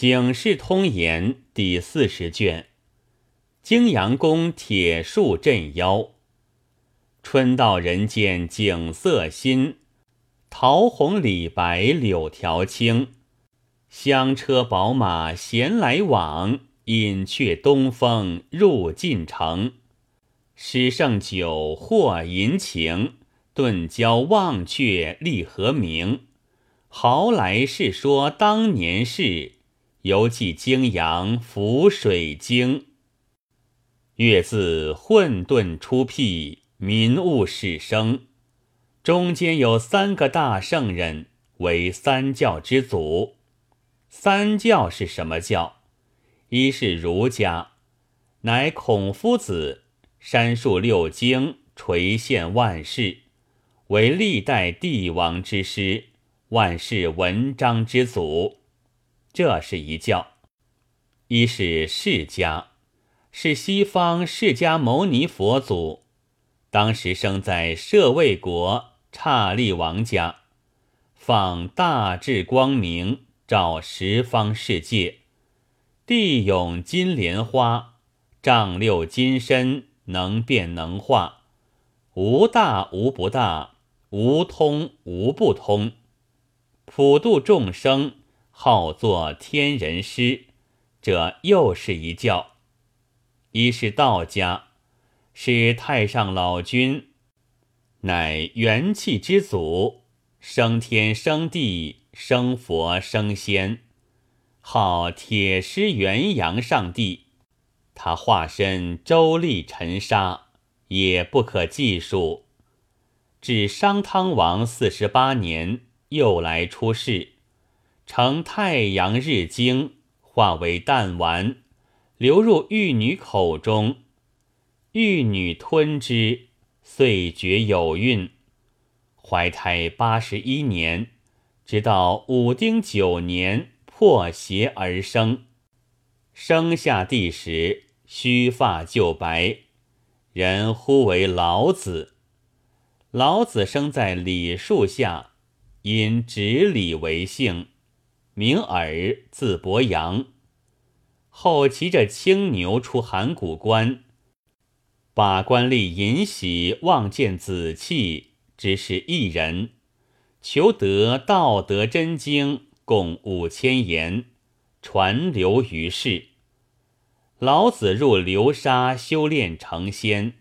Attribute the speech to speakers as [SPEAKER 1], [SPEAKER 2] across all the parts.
[SPEAKER 1] 警世通言第四十卷，泾阳宫铁树镇妖。春到人间景色新，桃红李白柳条青。香车宝马闲来往，饮却东风入晋城。诗圣酒或吟情，顿交忘却立何名？豪来是说当年事。犹记泾阳浮水经，月自混沌出辟，民物始生。中间有三个大圣人，为三教之祖。三教是什么教？一是儒家，乃孔夫子删述六经，垂宪万世，为历代帝王之师，万世文章之祖。这是一教，一是释迦，是西方释迦牟尼佛祖，当时生在舍卫国刹利王家，放大智光明，照十方世界。地涌金莲花，丈六金身，能变能化，无大无不大，无通无不通，普度众生。号作天人师，这又是一教。一是道家，是太上老君，乃元气之祖，生天生地生佛生仙，号铁狮元阳上帝。他化身周立尘沙，也不可计数。至商汤王四十八年，又来出世。乘太阳日精，化为弹丸，流入玉女口中，玉女吞之，遂觉有孕。怀胎八十一年，直到武丁九年破邪而生。生下地时，须发就白，人呼为老子。老子生在李树下，因执礼为姓。名耳，字伯阳。后骑着青牛出函谷关，把官吏尹喜望见子气，只是一人，求得《道德真经》，共五千言，传流于世。老子入流沙修炼成仙，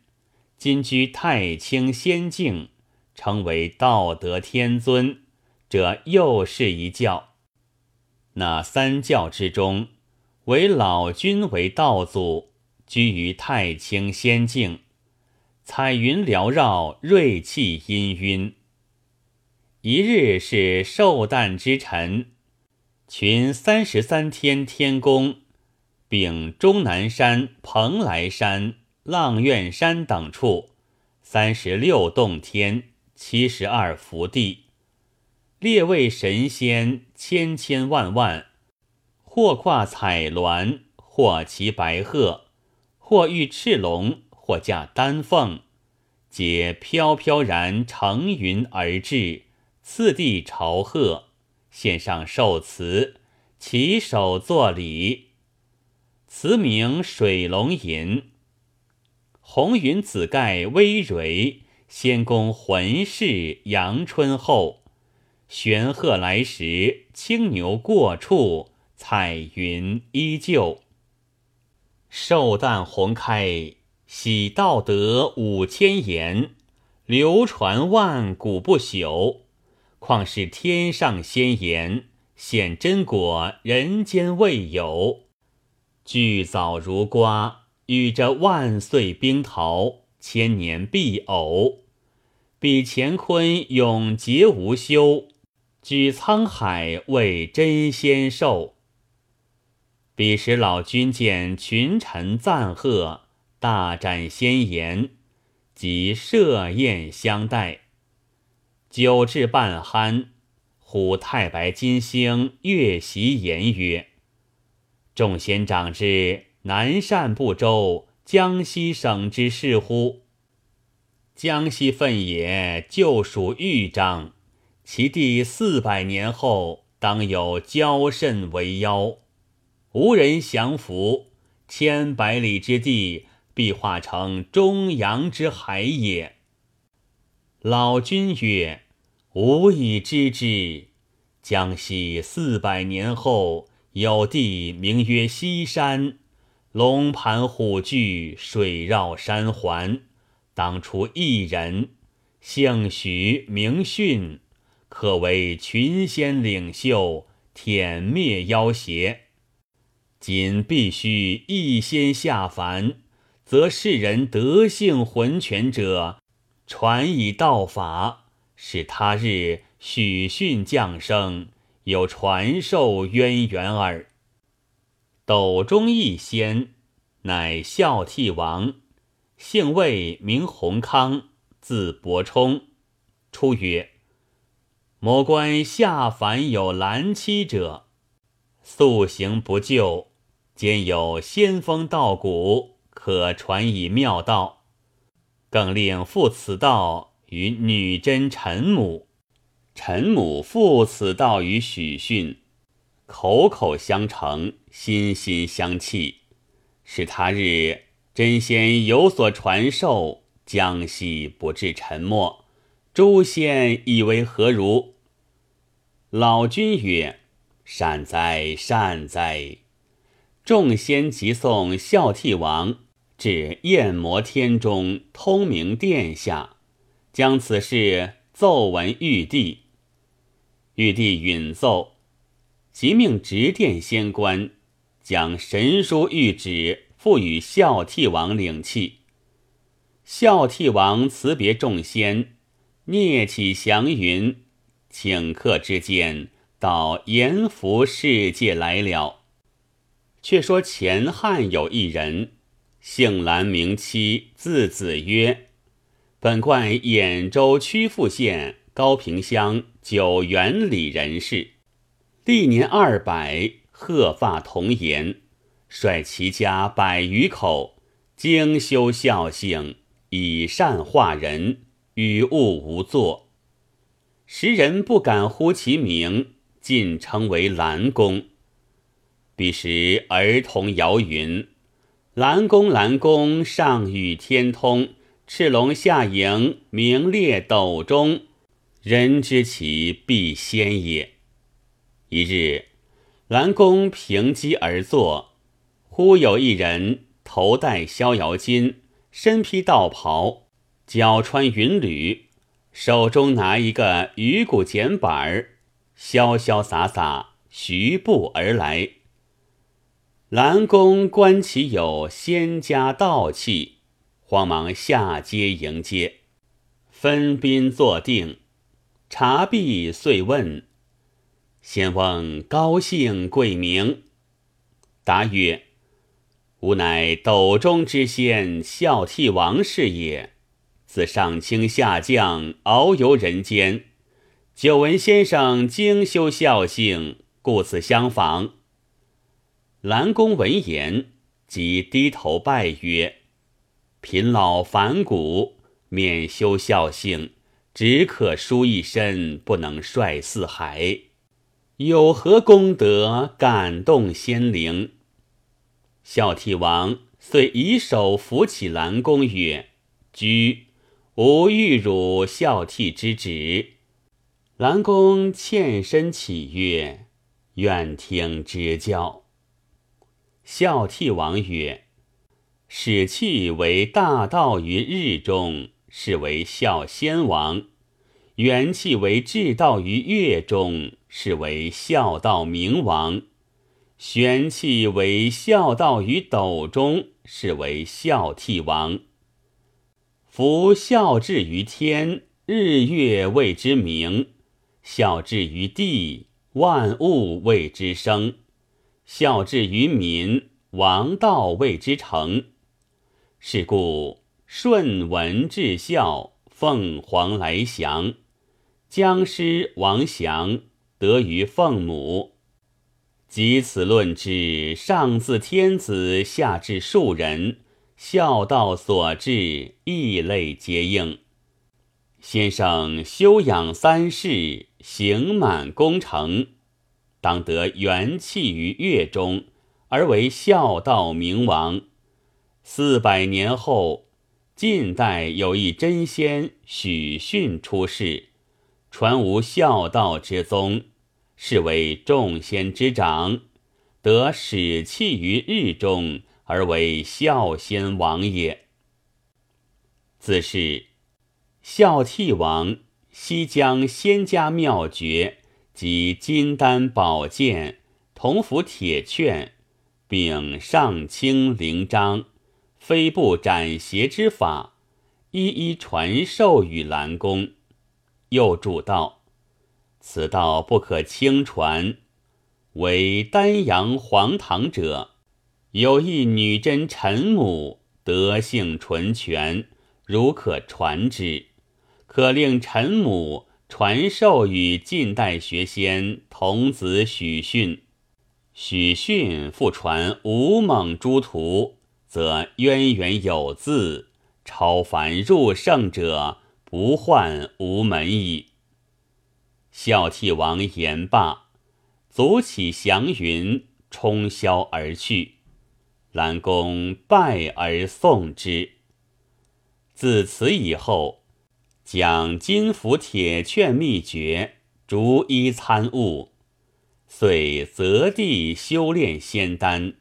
[SPEAKER 1] 今居太清仙境，成为道德天尊。这又是一教。那三教之中，唯老君为道祖，居于太清仙境，彩云缭绕，瑞气氤氲。一日是寿诞之辰，群三十三天天宫，并终南山、蓬莱山、阆苑山等处，三十六洞天，七十二福地。列位神仙千千万万，或跨彩鸾，或骑白鹤，或御赤龙，或驾丹凤，皆飘飘然乘云而至，次第朝贺，献上寿词，起手作礼。词名《水龙吟》。红云紫盖微蕤，仙宫魂饰阳春后。玄鹤来时，青牛过处，彩云依旧。寿诞鸿开，喜道德五千言，流传万古不朽。况是天上仙言，显真果人间未有。巨藻如瓜，与着万岁冰桃，千年必偶。比乾坤永劫无休。举沧海为真仙寿。彼时老君见群臣赞贺，大展仙颜，即设宴相待。酒至半酣，忽太白金星月袭言曰：“众仙长之南赡部洲江西省之事乎？江西分也，就属豫章。”其地四百年后，当有交甚为妖。无人降服，千百里之地必化成中洋之海也。”老君曰：“吾已知之。江西四百年后，有地名曰西山，龙盘虎踞，水绕山环。当初一人，姓许，名训，可为群仙领袖，殄灭妖邪。今必须一仙下凡，则世人德性浑全者。”传以道法，使他日许逊降生，有传授渊源耳。斗中一仙，乃孝悌王，姓魏，名弘康，字伯冲。初曰：“某官下凡有兰妻者，素行不就，兼有仙风道骨，可传以妙道。”更令复此道于女真陈母，陈母复此道于许逊，口口相承，心心相契，使他日真仙有所传授，江西不至沉没。诸仙以为何如？老君曰：“善哉，善哉！”众仙即送孝悌王。至焰摩天中，通明殿下，将此事奏闻玉帝。玉帝允奏，即命执殿仙官将神书谕旨付与孝悌王领讫。孝悌王辞别众仙，聂起祥云，顷刻之间到阎浮世界来了。却说前汉有一人。姓兰名七，字子曰。本贯兖州曲阜县高平乡九原里人士，历年二百，鹤发童颜，率其家百余口，精修孝性，以善化人，与物无作。时人不敢呼其名，尽称为兰公。彼时儿童谣云。蓝公，蓝公上与天通，赤龙下迎，名列斗中，人知其必仙也。一日，蓝公平机而坐，忽有一人头戴逍遥巾，身披道袍，脚穿云履，手中拿一个鱼骨剪板儿，潇潇洒洒徐步而来。兰公观其有仙家道气，慌忙下阶迎接，分宾坐定，茶毕，遂问：“仙翁高姓贵名？”答曰：“吾乃斗中之仙孝悌王氏也。自上清下降，遨游人间，久闻先生精修孝性，故此相访。”兰公闻言，即低头拜曰：“贫老反骨，免修孝性，只可书一身，不能率四海。有何功德感动仙灵？”孝悌王遂以手扶起兰公曰：“居，吾欲汝孝悌之职。”兰公欠身起曰：“愿听之教。”孝悌王曰：“使气为大道于日中，是为孝先王；元气为至道于月中，是为孝道明王；玄气为孝道于斗中，是为孝悌王。夫孝至于天，日月谓之明；孝至于地，万物谓之生。”孝至于民，王道谓之成。是故顺文至孝，凤凰来降；姜师王祥得于凤母。及此论之，上自天子，下至庶人，孝道所至，异类皆应。先生修养三世，行满功成。当得元气于月中，而为孝道明王。四百年后，晋代有一真仙许逊出世，传无孝道之宗，是为众仙之长，得始气于日中，而为孝仙王也。自是孝悌王西将仙家妙诀及金丹宝剑、铜符铁券，并上清灵章。飞步斩邪之法，一一传授与兰公。又主道：此道不可轻传。为丹阳黄堂者，有一女真陈母，德性纯全，如可传之，可令陈母传授与近代学仙童子许逊。许逊复传吴猛诸徒。则渊源有字，超凡入圣者不患无门矣。孝悌王言罢，足起祥云，冲霄而去。兰公拜而送之。自此以后，讲金符铁券秘诀，逐一参悟，遂择地修炼仙丹。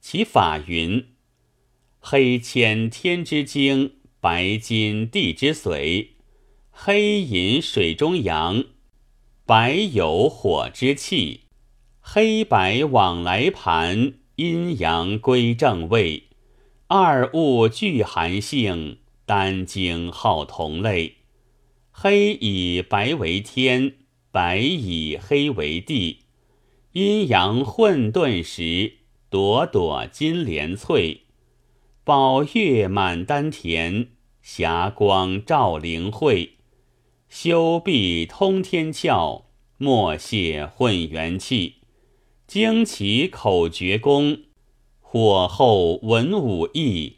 [SPEAKER 1] 其法云。黑铅天之精，白金地之髓，黑银水中阳，白有火之气，黑白往来盘，阴阳归正位，二物具寒性，丹经好同类。黑以白为天，白以黑为地，阴阳混沌时，朵朵金莲翠。宝月满丹田，霞光照灵慧，修壁通天窍，莫泄混元气，精奇口诀功，火候文武艺，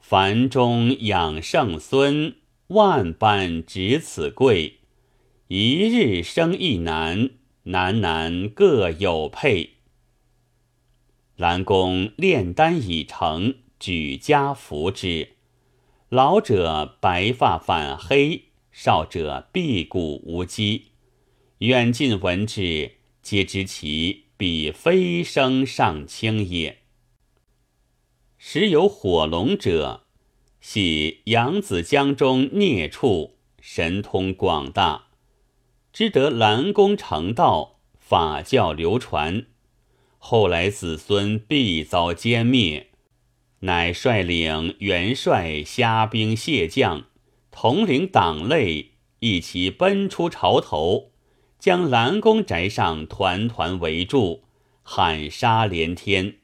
[SPEAKER 1] 凡中养圣孙，万般值此贵，一日生一男，男男各有配。兰公炼丹已成。举家扶之，老者白发反黑，少者臂骨无肌。远近闻之，皆知其彼飞升上清也。时有火龙者，系扬子江中孽畜，神通广大，知得兰公成道，法教流传，后来子孙必遭歼灭。乃率领元帅、虾兵蟹将，统领党类，一齐奔出潮头，将兰公宅上团团围住，喊杀连天。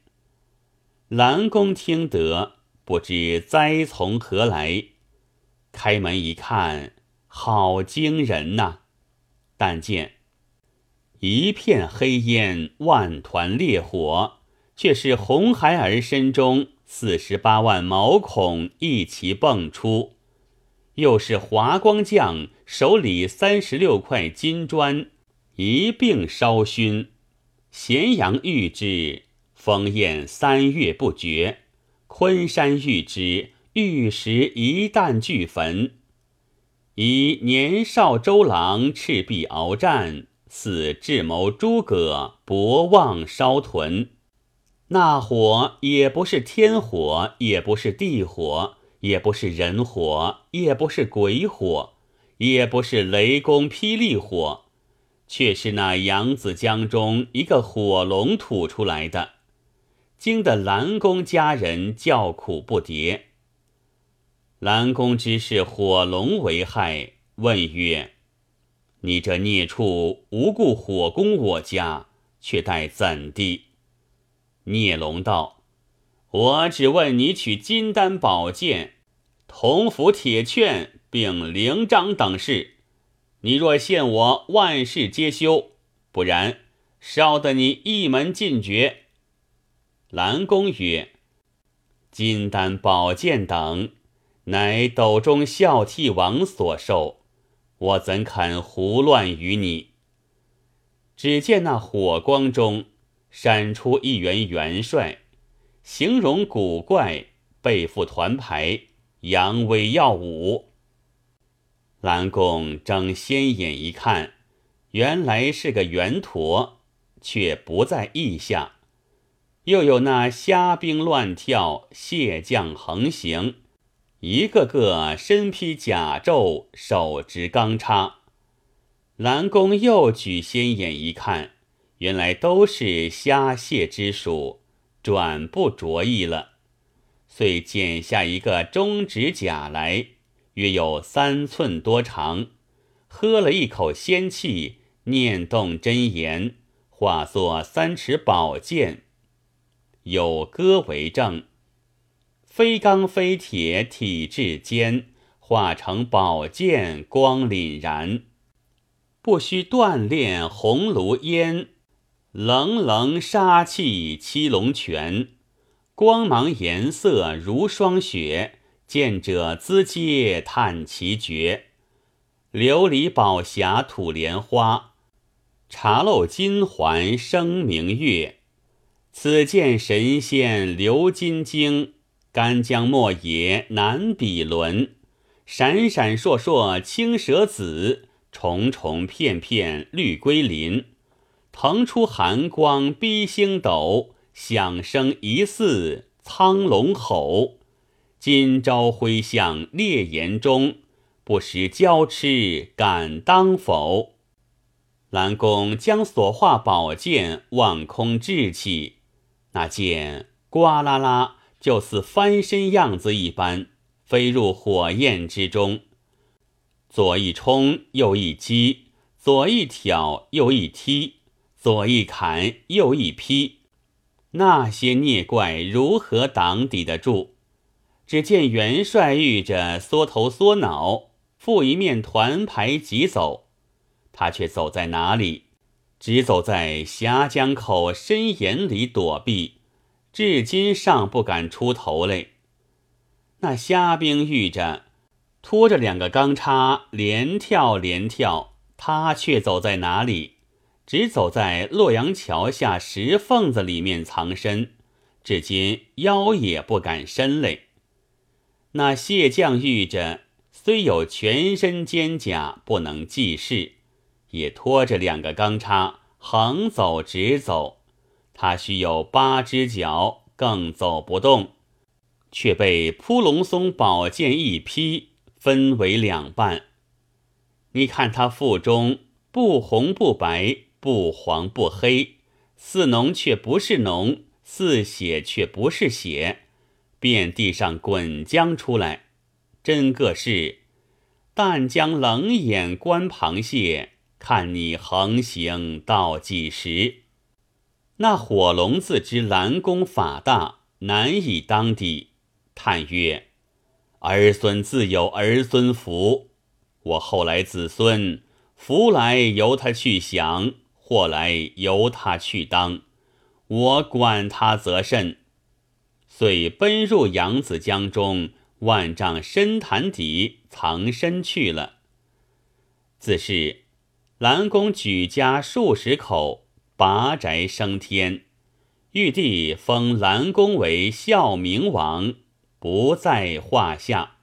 [SPEAKER 1] 兰公听得，不知灾从何来，开门一看，好惊人呐！但见一片黑烟，万团烈火，却是红孩儿身中。四十八万毛孔一齐迸出，又是华光将手里三十六块金砖一并烧熏，咸阳遇之，烽焰三月不绝；昆山遇之，玉石一旦俱焚。以年少周郎赤壁鏖战，似智谋诸葛博望烧屯。那火也不是天火，也不是地火，也不是人火，也不是鬼火，也不是雷公霹雳火，却是那扬子江中一个火龙吐出来的，惊得蓝公家人叫苦不迭。蓝公知是火龙为害，问曰：“你这孽畜，无故火攻我家，却待怎地？”孽龙道：“我只问你取金丹宝剑、铜符铁券，并灵章等事。你若陷我，万事皆休；不然，烧得你一门尽绝。”蓝公曰：“金丹宝剑等，乃斗中孝悌王所授，我怎肯胡乱与你？”只见那火光中。闪出一员元帅，形容古怪，背负团牌，扬威耀武。蓝公睁先眼一看，原来是个圆陀，却不在意下。又有那虾兵乱跳，蟹将横行，一个个身披甲胄，手执钢叉。蓝公又举先眼一看，原来都是虾蟹之属，转不着意了，遂剪下一个中指甲来，约有三寸多长，喝了一口仙气，念动真言，化作三尺宝剑。有歌为证：非钢非铁，体质坚，化成宝剑，光凛然。不须锻炼红炉烟，冷冷杀气七龙泉，光芒颜色如霜雪，见者资嗟叹其绝。琉璃宝匣吐莲花，茶漏金环生明月。此剑神仙流金睛，干将莫邪难比伦。闪闪烁烁青蛇子，重重片片绿龟鳞。腾出寒光逼星斗，响声疑似苍龙吼。今朝挥向烈焰中，不识交痴敢当否？蓝公将所化宝剑望空掷起。那剑呱啦啦，就似翻身样子一般，飞入火焰之中。左一冲，右一击；左一挑，右一踢；左一砍，右一劈。那些孽怪如何挡抵得住？只见元帅遇着缩头缩脑，负一面团牌急走。他却走在哪里？只走在峡江口深岩里躲避，至今尚不敢出头来。那虾兵遇着，拖着两个钢叉，连跳连跳，他却走在哪里？只走在洛阳桥下石缝子里面藏身，至今腰也不敢伸来。那蟹将遇着，虽有全身肩甲，不能济事。也拖着两个钢叉，横走直走，他须有八只脚，更走不动，却被扑龙松宝剑一劈，分为两半。你看他腹中不红不白，不黄不黑，似浓却不是浓，似血却不是血，遍地上滚浆出来，真个是但将冷眼观螃蟹。看你横行到几时？那火龙自知蓝公法大，难以当抵，叹曰：“儿孙自有儿孙福，我后来子孙福来由他去享，或来由他去当，我管他则甚。”遂奔入扬子江中万丈深潭底藏身去了。自是。蓝公举家数十口，拔宅升天，玉帝封蓝公为孝明王，不在话下。